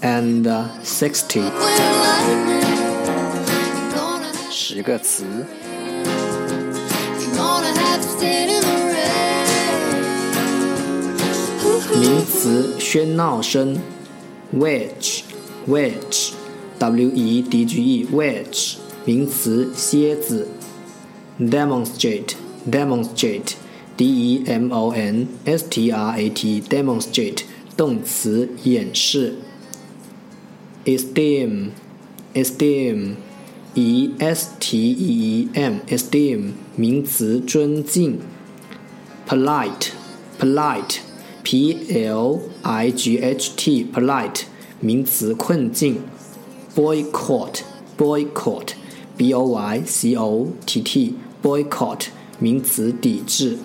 and sixty，十个词。名词喧闹声，wedge，wedge，w e d g e，wedge，名词蝎子。demonstrate，demonstrate，d e m o n s t r a t，demonstrate。 动词演示，esteem，esteem，e s t e e m，esteem，名词尊敬，polite，polite，p l i g h t，polite，名词困境，boycott，boycott，b o y c o t t，boycott，名词抵制。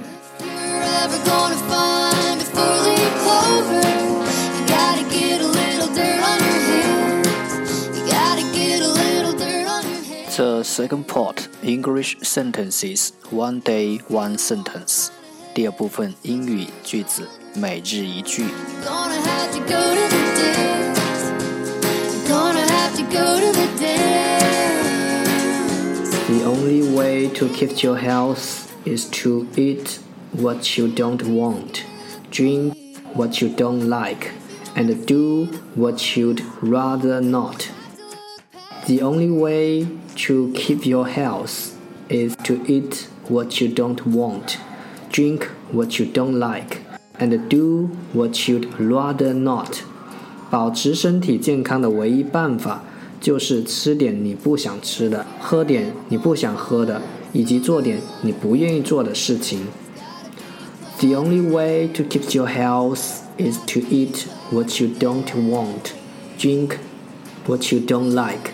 second part English sentences one day one sentence。第二部分英语句子每日一句。The only way to keep your health is to eat what you don't want, drink what you don't like, and do what you'd rather not. The only way to keep your health is to eat what you don't want, drink what you don't like, and do what you'd rather not. 保持身体健康的唯一办法就是吃点你不想吃的，喝点你不想喝的，以及做点你不愿意做的事情。The only way to keep your health is to eat what you don't want, drink what you don't like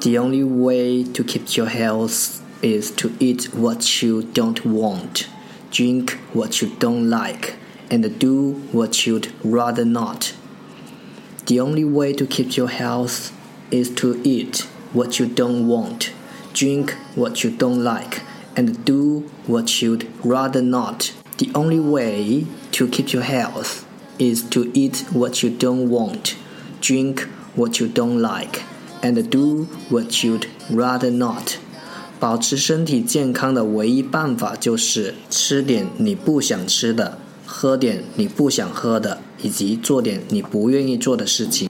The only way to keep your health is to eat what you don't want, drink what you don't like, and do what you'd rather not. The only way to keep your health is to eat what you don't want, drink what you don't like, and do what you'd rather not. The only way to keep your health is to eat what you don't want, drink what you don't like and do what you'd rather not。保持身体健康的唯一办法就是吃点你不想吃的，喝点你不想喝的，以及做点你不愿意做的事情。